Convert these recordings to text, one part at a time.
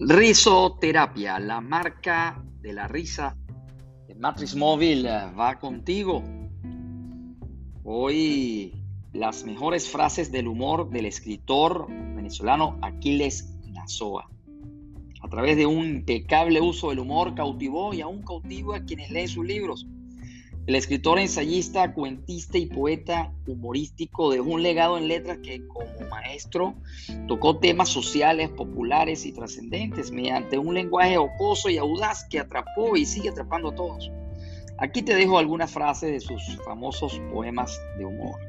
Risoterapia, la marca de la risa de Matrix Móvil eh, va contigo. Hoy las mejores frases del humor del escritor venezolano Aquiles Nazoa. A través de un impecable uso del humor cautivó y aún cautiva a quienes leen sus libros. El escritor, ensayista, cuentista y poeta humorístico dejó un legado en letras que como maestro tocó temas sociales, populares y trascendentes mediante un lenguaje ocoso y audaz que atrapó y sigue atrapando a todos. Aquí te dejo algunas frases de sus famosos poemas de humor.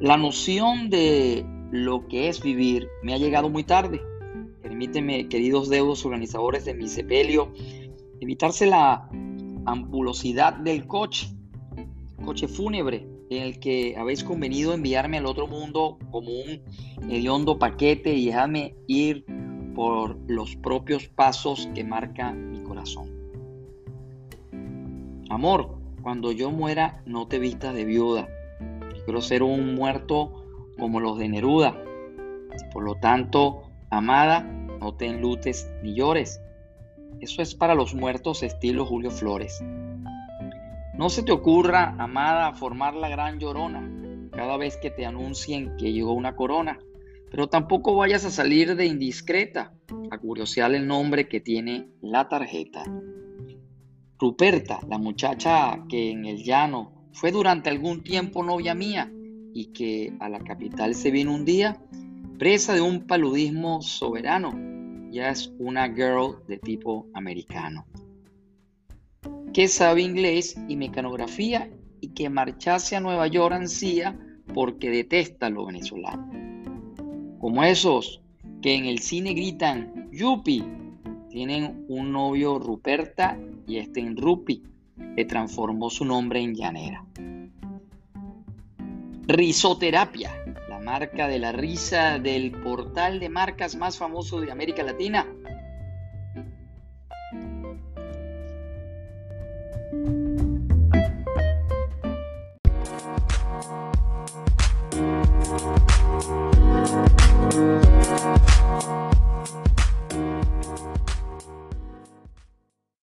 La noción de lo que es vivir me ha llegado muy tarde. Permíteme, queridos deudos organizadores de mi sepelio, evitarse la ampulosidad del coche, coche fúnebre, en el que habéis convenido enviarme al otro mundo como un hediondo paquete y dejarme ir por los propios pasos que marca mi corazón. Amor, cuando yo muera, no te vistas de viuda. quiero ser un muerto como los de Neruda. Por lo tanto, amada, no te enlutes ni llores. Eso es para los muertos estilo Julio Flores. No se te ocurra, amada, formar la gran llorona cada vez que te anuncien que llegó una corona. Pero tampoco vayas a salir de indiscreta a curiosear el nombre que tiene la tarjeta. Ruperta, la muchacha que en el llano fue durante algún tiempo novia mía y que a la capital se vino un día, presa de un paludismo soberano, es una girl de tipo americano, que sabe inglés y mecanografía y que marchase a Nueva York ansía porque detesta lo venezolano. Como esos que en el cine gritan Yupi, tienen un novio Ruperta y este en Rupi, le transformó su nombre en llanera. Risoterapia marca de la risa del portal de marcas más famoso de América Latina.